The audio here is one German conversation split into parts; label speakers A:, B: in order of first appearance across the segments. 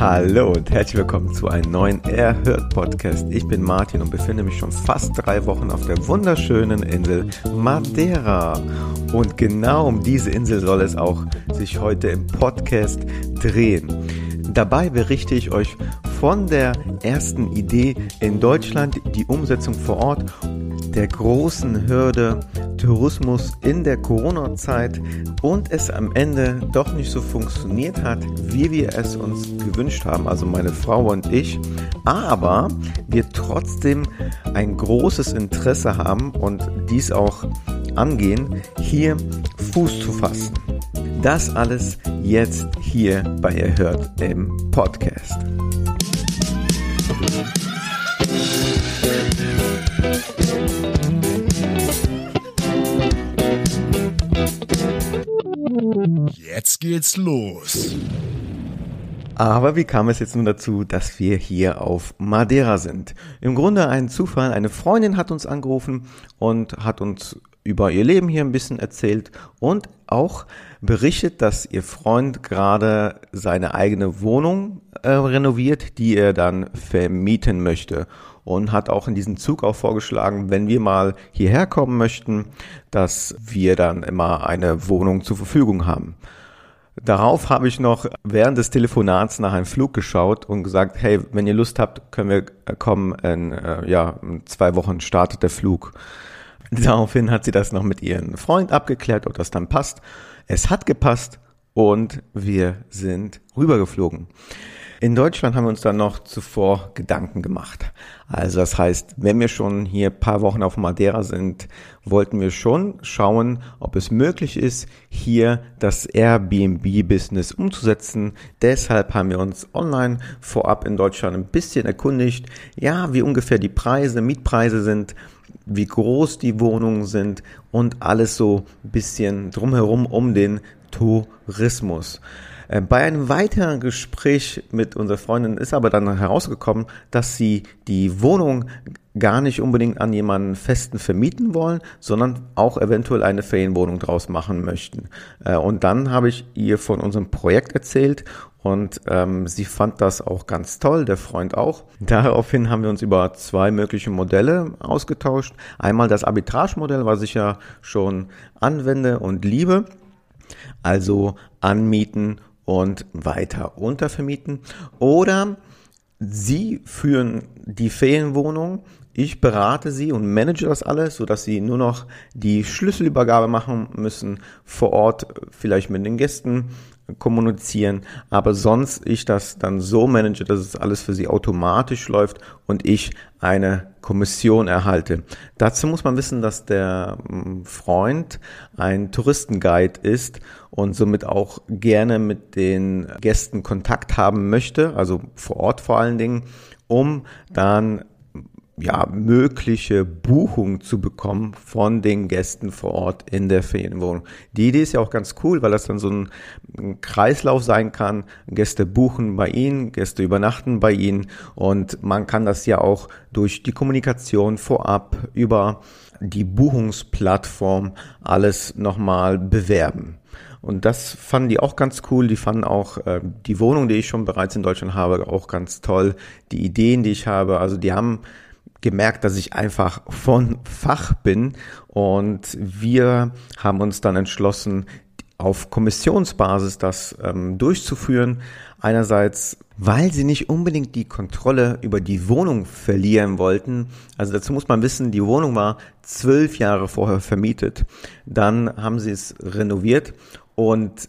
A: Hallo und herzlich willkommen zu einem neuen Erhört Podcast. Ich bin Martin und befinde mich schon fast drei Wochen auf der wunderschönen Insel Madeira. Und genau um diese Insel soll es auch sich heute im Podcast drehen. Dabei berichte ich euch von der ersten Idee in Deutschland, die Umsetzung vor Ort, der großen Hürde Tourismus in der Corona-Zeit und es am Ende doch nicht so funktioniert hat, wie wir es uns gewünscht haben, also meine Frau und ich, aber wir trotzdem ein großes Interesse haben und dies auch angehen, hier Fuß zu fassen. Das alles jetzt hier bei Erhört im Podcast.
B: Geht's los.
A: Aber wie kam es jetzt nun dazu, dass wir hier auf Madeira sind? Im Grunde ein Zufall. Eine Freundin hat uns angerufen und hat uns über ihr Leben hier ein bisschen erzählt und auch berichtet, dass ihr Freund gerade seine eigene Wohnung äh, renoviert, die er dann vermieten möchte und hat auch in diesem Zug auch vorgeschlagen, wenn wir mal hierher kommen möchten, dass wir dann immer eine Wohnung zur Verfügung haben. Darauf habe ich noch während des Telefonats nach einem Flug geschaut und gesagt, hey, wenn ihr Lust habt, können wir kommen. In, äh, ja, in zwei Wochen startet der Flug. Daraufhin hat sie das noch mit ihrem Freund abgeklärt, ob das dann passt. Es hat gepasst und wir sind rübergeflogen. In Deutschland haben wir uns dann noch zuvor Gedanken gemacht. Also das heißt, wenn wir schon hier paar Wochen auf Madeira sind, wollten wir schon schauen, ob es möglich ist, hier das Airbnb-Business umzusetzen. Deshalb haben wir uns online vorab in Deutschland ein bisschen erkundigt, ja, wie ungefähr die Preise, Mietpreise sind, wie groß die Wohnungen sind und alles so ein bisschen drumherum um den Tourismus. Äh, bei einem weiteren Gespräch mit unserer Freundin ist aber dann herausgekommen, dass sie die Wohnung gar nicht unbedingt an jemanden festen vermieten wollen, sondern auch eventuell eine Ferienwohnung draus machen möchten. Äh, und dann habe ich ihr von unserem Projekt erzählt und ähm, sie fand das auch ganz toll, der Freund auch. Daraufhin haben wir uns über zwei mögliche Modelle ausgetauscht. Einmal das Arbitrage-Modell, was ich ja schon anwende und liebe. Also anmieten und weiter untervermieten. Oder Sie führen die Ferienwohnung, ich berate Sie und manage das alles, sodass Sie nur noch die Schlüsselübergabe machen müssen, vor Ort vielleicht mit den Gästen kommunizieren, aber sonst ich das dann so manage, dass es alles für sie automatisch läuft und ich eine Kommission erhalte. Dazu muss man wissen, dass der hm, Freund ein Touristenguide ist und somit auch gerne mit den Gästen Kontakt haben möchte, also vor Ort vor allen Dingen, um dann ja, mögliche Buchung zu bekommen von den Gästen vor Ort in der Ferienwohnung. Die Idee ist ja auch ganz cool, weil das dann so ein, Kreislauf sein kann. Gäste buchen bei Ihnen, Gäste übernachten bei Ihnen und man kann das ja auch durch die Kommunikation vorab über die Buchungsplattform alles nochmal bewerben. Und das fanden die auch ganz cool. Die fanden auch äh, die Wohnung, die ich schon bereits in Deutschland habe, auch ganz toll. Die Ideen, die ich habe. Also die haben gemerkt, dass ich einfach von Fach bin und wir haben uns dann entschlossen, auf Kommissionsbasis das ähm, durchzuführen. Einerseits, weil sie nicht unbedingt die Kontrolle über die Wohnung verlieren wollten. Also dazu muss man wissen, die Wohnung war zwölf Jahre vorher vermietet. Dann haben sie es renoviert und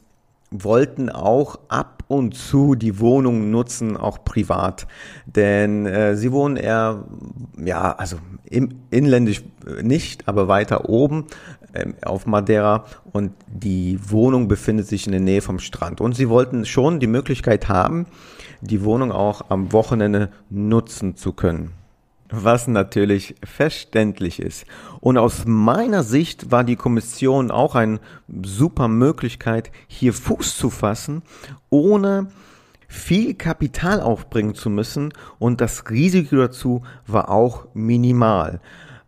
A: wollten auch ab und zu die Wohnung nutzen, auch privat. Denn äh, sie wohnen eher, ja, also im, inländisch nicht, aber weiter oben ähm, auf Madeira und die Wohnung befindet sich in der Nähe vom Strand. Und sie wollten schon die Möglichkeit haben, die Wohnung auch am Wochenende nutzen zu können was natürlich verständlich ist. Und aus meiner Sicht war die Kommission auch eine super Möglichkeit, hier Fuß zu fassen, ohne viel Kapital aufbringen zu müssen und das Risiko dazu war auch minimal.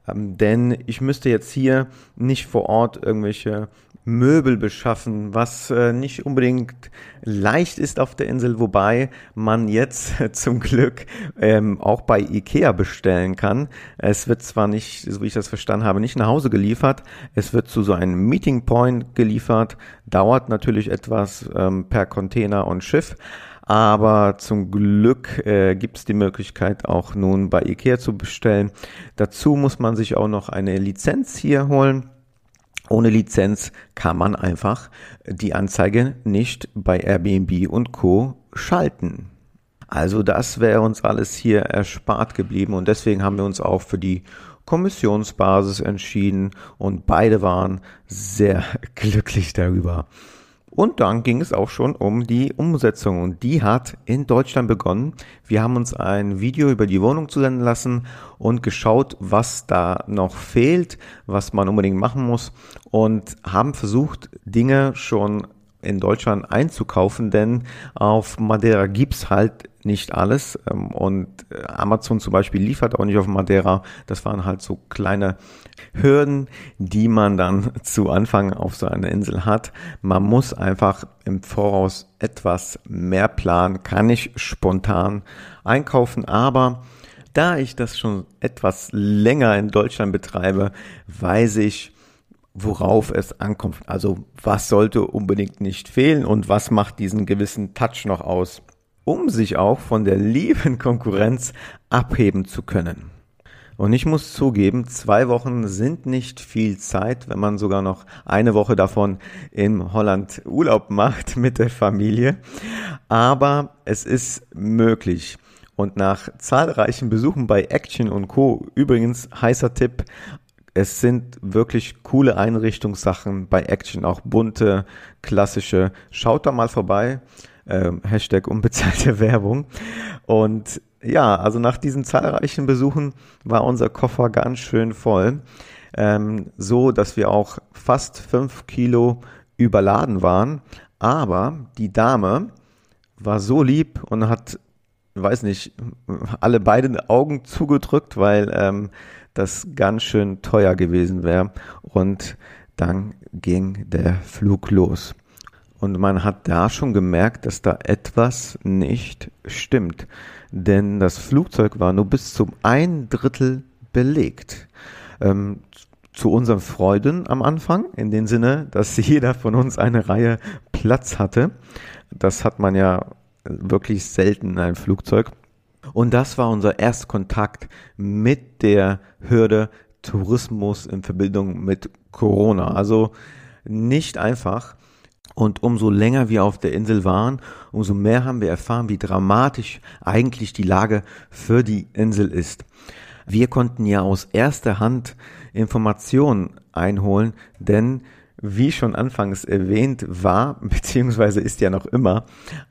A: Ähm, denn ich müsste jetzt hier nicht vor Ort irgendwelche Möbel beschaffen, was äh, nicht unbedingt leicht ist auf der Insel, wobei man jetzt zum Glück ähm, auch bei Ikea bestellen kann. Es wird zwar nicht, so wie ich das verstanden habe, nicht nach Hause geliefert, es wird zu so einem Meeting Point geliefert, dauert natürlich etwas ähm, per Container und Schiff, aber zum Glück äh, gibt es die Möglichkeit auch nun bei Ikea zu bestellen. Dazu muss man sich auch noch eine Lizenz hier holen. Ohne Lizenz kann man einfach die Anzeige nicht bei Airbnb und Co schalten. Also das wäre uns alles hier erspart geblieben und deswegen haben wir uns auch für die Kommissionsbasis entschieden und beide waren sehr glücklich darüber. Und dann ging es auch schon um die Umsetzung und die hat in Deutschland begonnen. Wir haben uns ein Video über die Wohnung zusenden lassen und geschaut, was da noch fehlt, was man unbedingt machen muss und haben versucht, Dinge schon in Deutschland einzukaufen, denn auf Madeira gibt's halt nicht alles ähm, und äh, Amazon zum Beispiel liefert auch nicht auf Madeira. Das waren halt so kleine Hürden, die man dann zu Anfang auf so einer Insel hat. Man muss einfach im Voraus etwas mehr planen, kann ich spontan einkaufen, aber da ich das schon etwas länger in Deutschland betreibe, weiß ich, worauf es ankommt. Also was sollte unbedingt nicht fehlen und was macht diesen gewissen Touch noch aus, um sich auch von der lieben Konkurrenz abheben zu können. Und ich muss zugeben, zwei Wochen sind nicht viel Zeit, wenn man sogar noch eine Woche davon in Holland Urlaub macht mit der Familie. Aber es ist möglich. Und nach zahlreichen Besuchen bei Action und Co. Übrigens heißer Tipp, es sind wirklich coole Einrichtungssachen bei Action, auch bunte, klassische. Schaut da mal vorbei. Ähm, Hashtag unbezahlte Werbung. Und ja, also nach diesen zahlreichen Besuchen war unser Koffer ganz schön voll. Ähm, so, dass wir auch fast fünf Kilo überladen waren. Aber die Dame war so lieb und hat, weiß nicht, alle beiden Augen zugedrückt, weil ähm, das ganz schön teuer gewesen wäre. Und dann ging der Flug los. Und man hat da schon gemerkt, dass da etwas nicht stimmt. Denn das Flugzeug war nur bis zum ein Drittel belegt. Ähm, zu unseren Freuden am Anfang, in dem Sinne, dass jeder von uns eine Reihe Platz hatte. Das hat man ja wirklich selten in einem Flugzeug. Und das war unser Erstkontakt mit der Hürde Tourismus in Verbindung mit Corona. Also nicht einfach. Und umso länger wir auf der Insel waren, umso mehr haben wir erfahren, wie dramatisch eigentlich die Lage für die Insel ist. Wir konnten ja aus erster Hand Informationen einholen, denn wie schon anfangs erwähnt, war, beziehungsweise ist ja noch immer,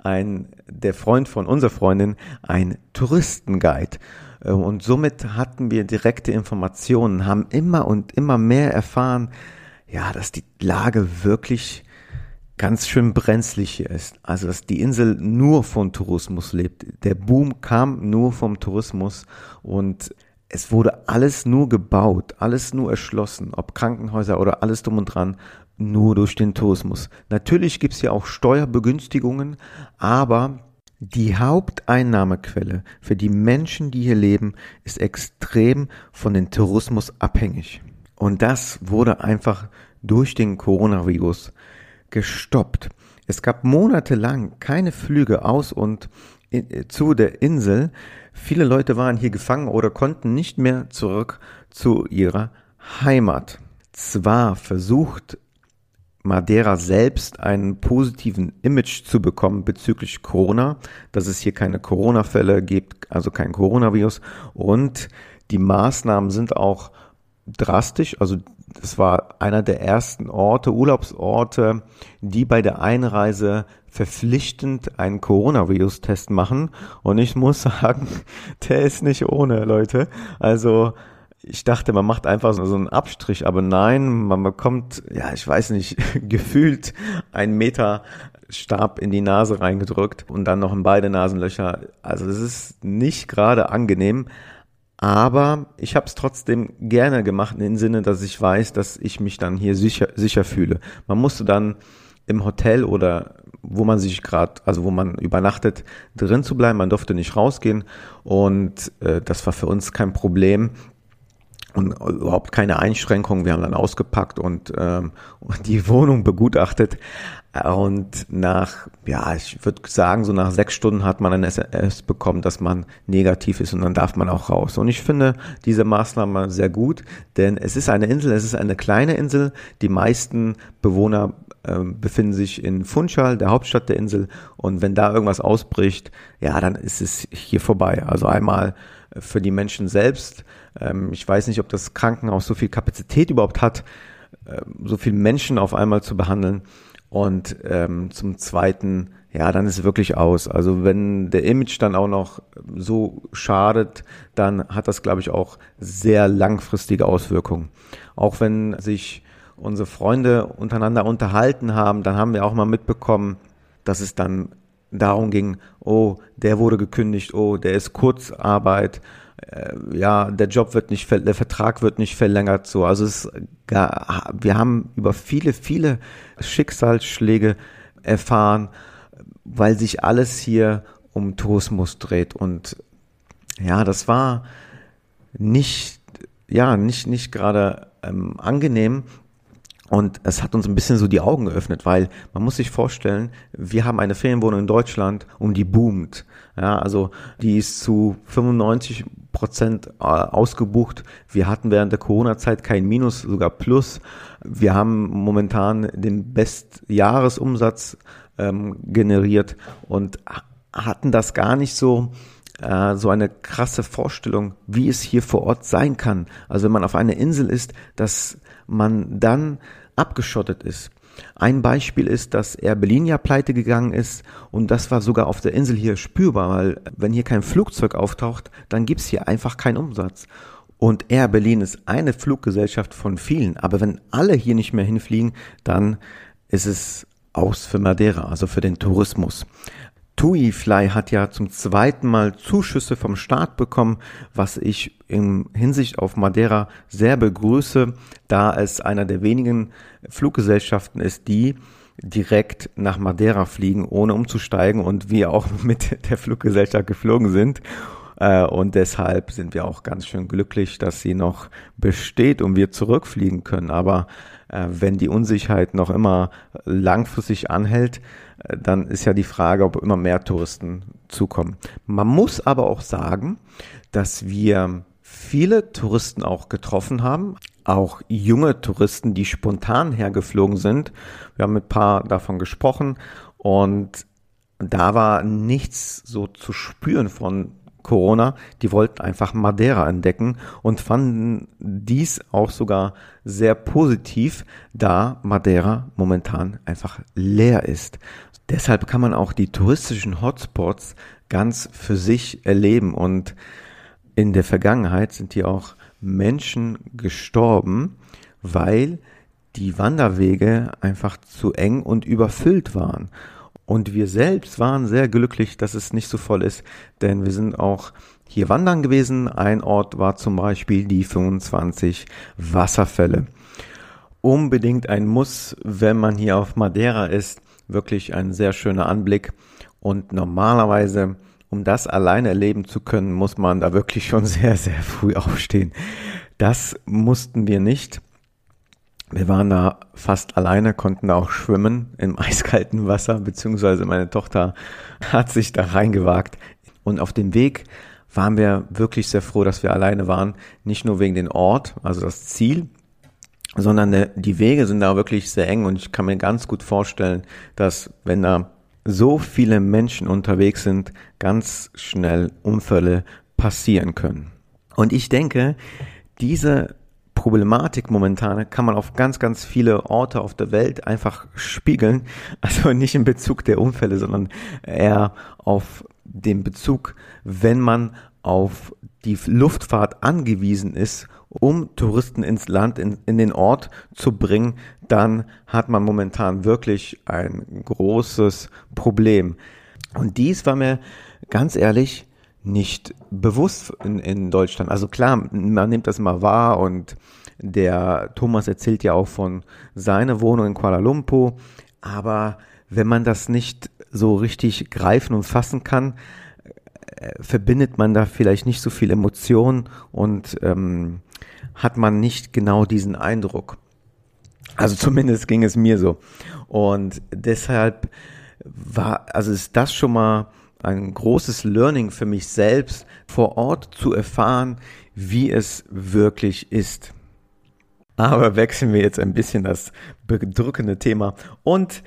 A: ein, der Freund von unserer Freundin ein Touristenguide. Äh, und somit hatten wir direkte Informationen, haben immer und immer mehr erfahren, ja, dass die Lage wirklich ganz schön brenzlig hier ist. Also, dass die Insel nur von Tourismus lebt. Der Boom kam nur vom Tourismus und es wurde alles nur gebaut, alles nur erschlossen, ob Krankenhäuser oder alles drum und dran, nur durch den Tourismus. Natürlich gibt es ja auch Steuerbegünstigungen, aber die Haupteinnahmequelle für die Menschen, die hier leben, ist extrem von dem Tourismus abhängig. Und das wurde einfach durch den Coronavirus gestoppt. Es gab monatelang keine Flüge aus und in, zu der Insel. Viele Leute waren hier gefangen oder konnten nicht mehr zurück zu ihrer Heimat. Zwar versucht Madeira selbst einen positiven Image zu bekommen bezüglich Corona, dass es hier keine Corona-Fälle gibt, also kein Coronavirus. Und die Maßnahmen sind auch drastisch. Also es war einer der ersten Orte, Urlaubsorte, die bei der Einreise verpflichtend einen Coronavirus-Test machen. Und ich muss sagen, der ist nicht ohne, Leute. Also ich dachte, man macht einfach so einen Abstrich, aber nein, man bekommt, ja, ich weiß nicht, gefühlt einen Meter Stab in die Nase reingedrückt und dann noch in beide Nasenlöcher. Also das ist nicht gerade angenehm, aber ich habe es trotzdem gerne gemacht, in dem Sinne, dass ich weiß, dass ich mich dann hier sicher, sicher fühle. Man musste dann im Hotel oder wo man sich gerade, also wo man übernachtet, drin zu bleiben. Man durfte nicht rausgehen und äh, das war für uns kein Problem und überhaupt keine Einschränkungen. Wir haben dann ausgepackt und ähm, die Wohnung begutachtet. Und nach, ja, ich würde sagen, so nach sechs Stunden hat man ein SMS bekommen, dass man negativ ist und dann darf man auch raus. Und ich finde diese Maßnahme sehr gut, denn es ist eine Insel, es ist eine kleine Insel. Die meisten Bewohner äh, befinden sich in Funchal, der Hauptstadt der Insel. Und wenn da irgendwas ausbricht, ja, dann ist es hier vorbei. Also einmal für die Menschen selbst. Ähm, ich weiß nicht, ob das Krankenhaus so viel Kapazität überhaupt hat, äh, so viele Menschen auf einmal zu behandeln. Und ähm, zum Zweiten, ja, dann ist es wirklich aus. Also wenn der Image dann auch noch so schadet, dann hat das, glaube ich, auch sehr langfristige Auswirkungen. Auch wenn sich unsere Freunde untereinander unterhalten haben, dann haben wir auch mal mitbekommen, dass es dann darum ging, oh, der wurde gekündigt, oh, der ist Kurzarbeit, äh, ja, der Job wird nicht, der Vertrag wird nicht verlängert, so. Also es, wir haben über viele, viele Schicksalsschläge erfahren, weil sich alles hier um Tourismus dreht und ja, das war nicht, ja, nicht, nicht gerade ähm, angenehm, und es hat uns ein bisschen so die Augen geöffnet, weil man muss sich vorstellen, wir haben eine Ferienwohnung in Deutschland und die boomt. Ja, also die ist zu 95 Prozent äh, ausgebucht. Wir hatten während der Corona-Zeit kein Minus, sogar Plus. Wir haben momentan den Bestjahresumsatz ähm, generiert und hatten das gar nicht so äh, so eine krasse Vorstellung, wie es hier vor Ort sein kann. Also wenn man auf einer Insel ist, dass man dann abgeschottet ist. Ein Beispiel ist, dass Air Berlin ja pleite gegangen ist und das war sogar auf der Insel hier spürbar, weil wenn hier kein Flugzeug auftaucht, dann gibt's hier einfach keinen Umsatz. Und Air Berlin ist eine Fluggesellschaft von vielen, aber wenn alle hier nicht mehr hinfliegen, dann ist es aus für Madeira, also für den Tourismus. TuiFly hat ja zum zweiten Mal Zuschüsse vom Staat bekommen, was ich in Hinsicht auf Madeira sehr begrüße, da es einer der wenigen Fluggesellschaften ist, die direkt nach Madeira fliegen, ohne umzusteigen und wir auch mit der Fluggesellschaft geflogen sind. Äh, und deshalb sind wir auch ganz schön glücklich, dass sie noch besteht und wir zurückfliegen können. Aber äh, wenn die Unsicherheit noch immer langfristig anhält, dann ist ja die Frage, ob immer mehr Touristen zukommen. Man muss aber auch sagen, dass wir viele Touristen auch getroffen haben, auch junge Touristen, die spontan hergeflogen sind. Wir haben mit ein paar davon gesprochen und da war nichts so zu spüren von Corona, die wollten einfach Madeira entdecken und fanden dies auch sogar sehr positiv, da Madeira momentan einfach leer ist. Deshalb kann man auch die touristischen Hotspots ganz für sich erleben und in der Vergangenheit sind hier auch Menschen gestorben, weil die Wanderwege einfach zu eng und überfüllt waren. Und wir selbst waren sehr glücklich, dass es nicht so voll ist, denn wir sind auch hier wandern gewesen. Ein Ort war zum Beispiel die 25 Wasserfälle. Unbedingt ein Muss, wenn man hier auf Madeira ist. Wirklich ein sehr schöner Anblick. Und normalerweise, um das alleine erleben zu können, muss man da wirklich schon sehr, sehr früh aufstehen. Das mussten wir nicht. Wir waren da fast alleine, konnten da auch schwimmen im eiskalten Wasser, beziehungsweise meine Tochter hat sich da reingewagt. Und auf dem Weg waren wir wirklich sehr froh, dass wir alleine waren. Nicht nur wegen den Ort, also das Ziel, sondern die Wege sind da wirklich sehr eng und ich kann mir ganz gut vorstellen, dass wenn da so viele Menschen unterwegs sind, ganz schnell Unfälle passieren können. Und ich denke, diese Problematik momentan kann man auf ganz, ganz viele Orte auf der Welt einfach spiegeln. Also nicht in Bezug der Unfälle, sondern eher auf den Bezug, wenn man auf die Luftfahrt angewiesen ist, um Touristen ins Land, in, in den Ort zu bringen, dann hat man momentan wirklich ein großes Problem. Und dies war mir ganz ehrlich nicht bewusst in, in Deutschland. Also klar, man nimmt das mal wahr und der Thomas erzählt ja auch von seiner Wohnung in Kuala Lumpur, aber wenn man das nicht so richtig greifen und fassen kann, äh, verbindet man da vielleicht nicht so viel Emotion und ähm, hat man nicht genau diesen Eindruck. Also zumindest ging es mir so. Und deshalb war, also ist das schon mal ein großes Learning für mich selbst, vor Ort zu erfahren, wie es wirklich ist. Aber wechseln wir jetzt ein bisschen das bedrückende Thema und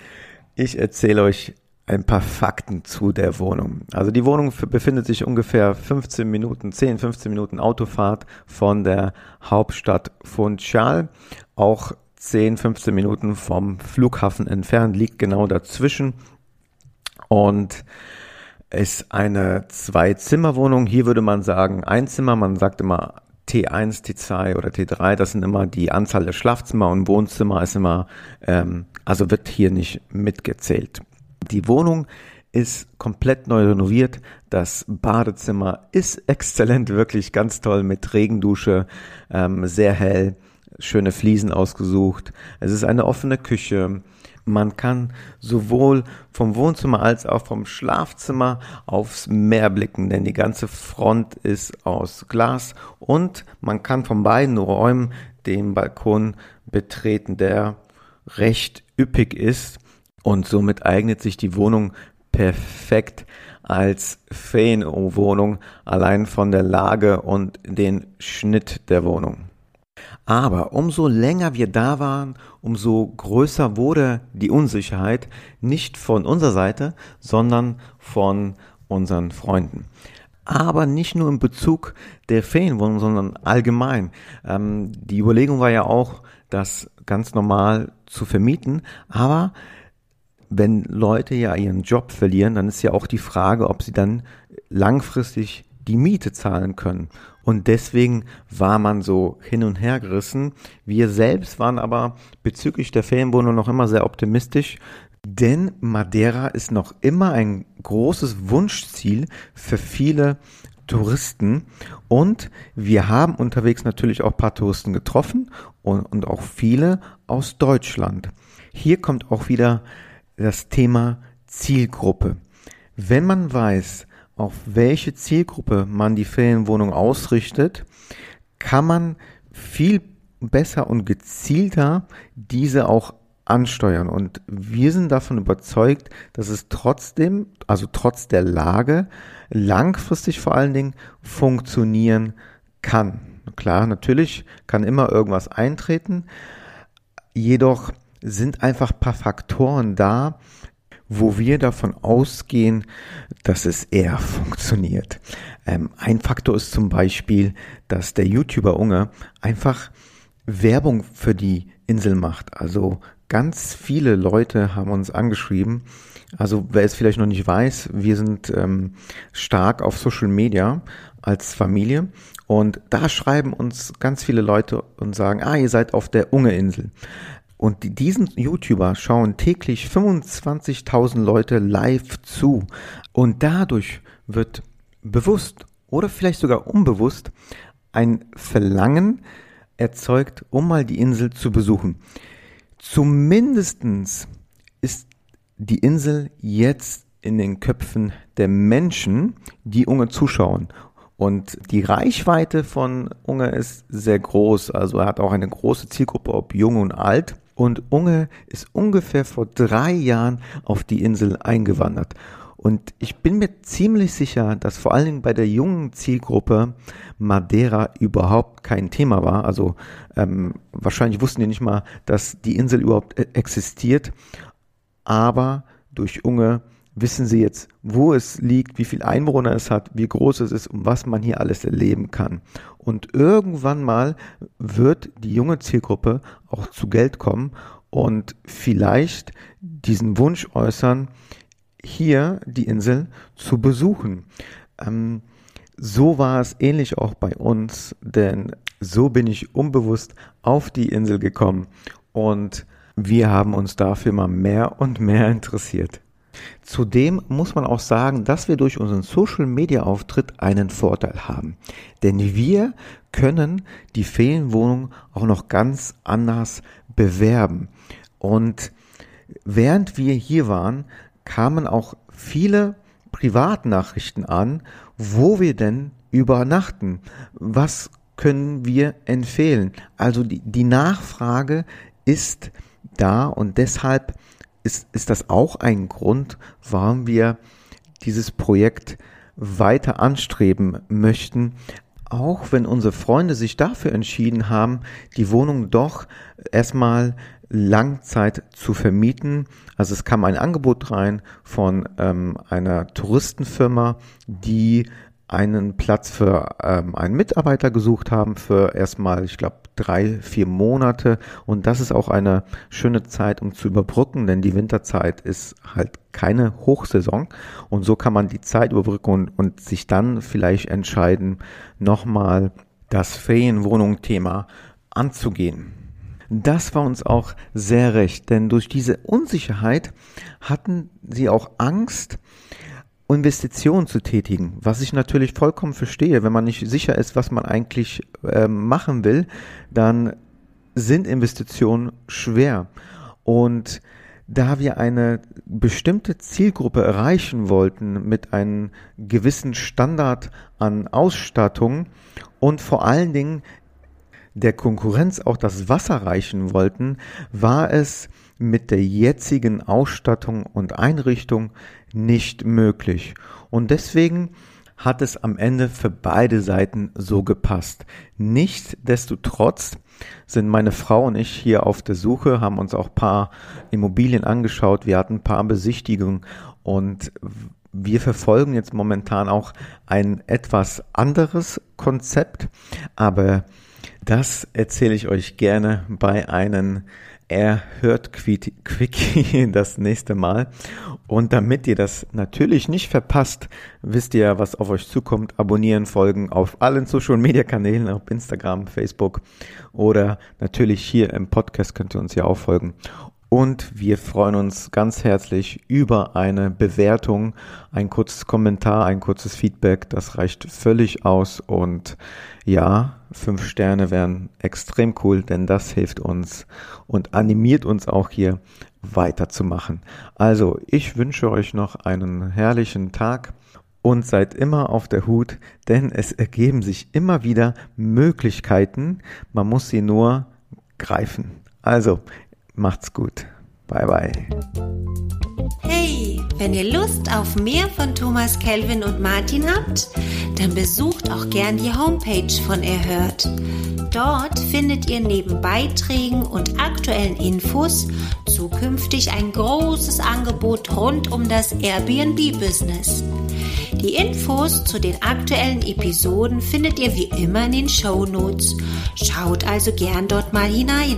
A: ich erzähle euch ein paar Fakten zu der Wohnung. Also die Wohnung befindet sich ungefähr 15 Minuten, 10, 15 Minuten Autofahrt von der Hauptstadt Funchal. Auch 10, 15 Minuten vom Flughafen entfernt, liegt genau dazwischen. Und ist eine Zwei-Zimmer-Wohnung. Hier würde man sagen ein Zimmer. Man sagt immer T1, T2 oder T3. Das sind immer die Anzahl der Schlafzimmer und Wohnzimmer ist immer, ähm, also wird hier nicht mitgezählt. Die Wohnung ist komplett neu renoviert. Das Badezimmer ist exzellent, wirklich ganz toll mit Regendusche, ähm, sehr hell, schöne Fliesen ausgesucht. Es ist eine offene Küche. Man kann sowohl vom Wohnzimmer als auch vom Schlafzimmer aufs Meer blicken, denn die ganze Front ist aus Glas und man kann von beiden Räumen den Balkon betreten, der recht üppig ist und somit eignet sich die Wohnung perfekt als Ferienwohnung allein von der Lage und den Schnitt der Wohnung. Aber umso länger wir da waren, umso größer wurde die Unsicherheit, nicht von unserer Seite, sondern von unseren Freunden. Aber nicht nur in Bezug der Ferienwohnung, sondern allgemein. Ähm, die Überlegung war ja auch, das ganz normal zu vermieten, aber wenn Leute ja ihren Job verlieren, dann ist ja auch die Frage, ob sie dann langfristig die Miete zahlen können. Und deswegen war man so hin und her gerissen. Wir selbst waren aber bezüglich der Ferienwohnung noch immer sehr optimistisch, denn Madeira ist noch immer ein großes Wunschziel für viele Touristen. Und wir haben unterwegs natürlich auch ein paar Touristen getroffen und, und auch viele aus Deutschland. Hier kommt auch wieder das Thema Zielgruppe. Wenn man weiß, auf welche Zielgruppe man die Ferienwohnung ausrichtet, kann man viel besser und gezielter diese auch ansteuern. Und wir sind davon überzeugt, dass es trotzdem, also trotz der Lage, langfristig vor allen Dingen funktionieren kann. Klar, natürlich kann immer irgendwas eintreten, jedoch sind einfach ein paar Faktoren da, wo wir davon ausgehen, dass es eher funktioniert. Ähm, ein Faktor ist zum Beispiel, dass der YouTuber Unge einfach Werbung für die Insel macht. Also ganz viele Leute haben uns angeschrieben. Also wer es vielleicht noch nicht weiß, wir sind ähm, stark auf Social Media als Familie und da schreiben uns ganz viele Leute und sagen, ah, ihr seid auf der Unge-Insel. Und diesen YouTuber schauen täglich 25.000 Leute live zu. Und dadurch wird bewusst oder vielleicht sogar unbewusst ein Verlangen erzeugt, um mal die Insel zu besuchen. Zumindestens ist die Insel jetzt in den Köpfen der Menschen, die Unge zuschauen. Und die Reichweite von Unge ist sehr groß. Also er hat auch eine große Zielgruppe, ob jung und alt. Und Unge ist ungefähr vor drei Jahren auf die Insel eingewandert. Und ich bin mir ziemlich sicher, dass vor allen Dingen bei der jungen Zielgruppe Madeira überhaupt kein Thema war. Also ähm, wahrscheinlich wussten die nicht mal, dass die Insel überhaupt äh, existiert. Aber durch Unge wissen sie jetzt, wo es liegt, wie viel Einwohner es hat, wie groß es ist und was man hier alles erleben kann. Und irgendwann mal wird die junge Zielgruppe auch zu Geld kommen und vielleicht diesen Wunsch äußern, hier die Insel zu besuchen. Ähm, so war es ähnlich auch bei uns, denn so bin ich unbewusst auf die Insel gekommen und wir haben uns dafür mal mehr und mehr interessiert. Zudem muss man auch sagen, dass wir durch unseren Social Media Auftritt einen Vorteil haben. Denn wir können die Ferienwohnung auch noch ganz anders bewerben. Und während wir hier waren, kamen auch viele Privatnachrichten an, wo wir denn übernachten. Was können wir empfehlen? Also die, die Nachfrage ist da und deshalb ist, ist das auch ein Grund, warum wir dieses Projekt weiter anstreben möchten, auch wenn unsere Freunde sich dafür entschieden haben, die Wohnung doch erstmal Langzeit zu vermieten. Also es kam ein Angebot rein von ähm, einer Touristenfirma, die einen Platz für ähm, einen Mitarbeiter gesucht haben für erstmal, ich glaube, drei, vier Monate. Und das ist auch eine schöne Zeit, um zu überbrücken, denn die Winterzeit ist halt keine Hochsaison. Und so kann man die Zeit überbrücken und, und sich dann vielleicht entscheiden, nochmal das Ferienwohnung-Thema anzugehen. Das war uns auch sehr recht, denn durch diese Unsicherheit hatten sie auch Angst, Investitionen zu tätigen, was ich natürlich vollkommen verstehe. Wenn man nicht sicher ist, was man eigentlich äh, machen will, dann sind Investitionen schwer. Und da wir eine bestimmte Zielgruppe erreichen wollten mit einem gewissen Standard an Ausstattung und vor allen Dingen der Konkurrenz auch das Wasser reichen wollten, war es mit der jetzigen Ausstattung und Einrichtung nicht möglich. Und deswegen hat es am Ende für beide Seiten so gepasst. Nichtsdestotrotz sind meine Frau und ich hier auf der Suche, haben uns auch paar Immobilien angeschaut, wir hatten ein paar Besichtigungen und wir verfolgen jetzt momentan auch ein etwas anderes Konzept, aber das erzähle ich euch gerne bei einem Erhört Quickie das nächste Mal. Und damit ihr das natürlich nicht verpasst, wisst ihr, was auf euch zukommt. Abonnieren, folgen auf allen Social Media Kanälen, auf Instagram, Facebook oder natürlich hier im Podcast könnt ihr uns ja auch folgen. Und wir freuen uns ganz herzlich über eine Bewertung, ein kurzes Kommentar, ein kurzes Feedback. Das reicht völlig aus. Und ja, fünf Sterne wären extrem cool, denn das hilft uns und animiert uns auch hier weiterzumachen. Also, ich wünsche euch noch einen herrlichen Tag und seid immer auf der Hut, denn es ergeben sich immer wieder Möglichkeiten. Man muss sie nur greifen. Also, Macht's gut. Bye bye.
C: Hey, wenn ihr Lust auf mehr von Thomas Kelvin und Martin habt, dann besucht auch gern die Homepage von Erhört. Dort findet ihr neben Beiträgen und aktuellen Infos zukünftig ein großes Angebot rund um das Airbnb-Business. Die Infos zu den aktuellen Episoden findet ihr wie immer in den Show Notes. Schaut also gern dort mal hinein.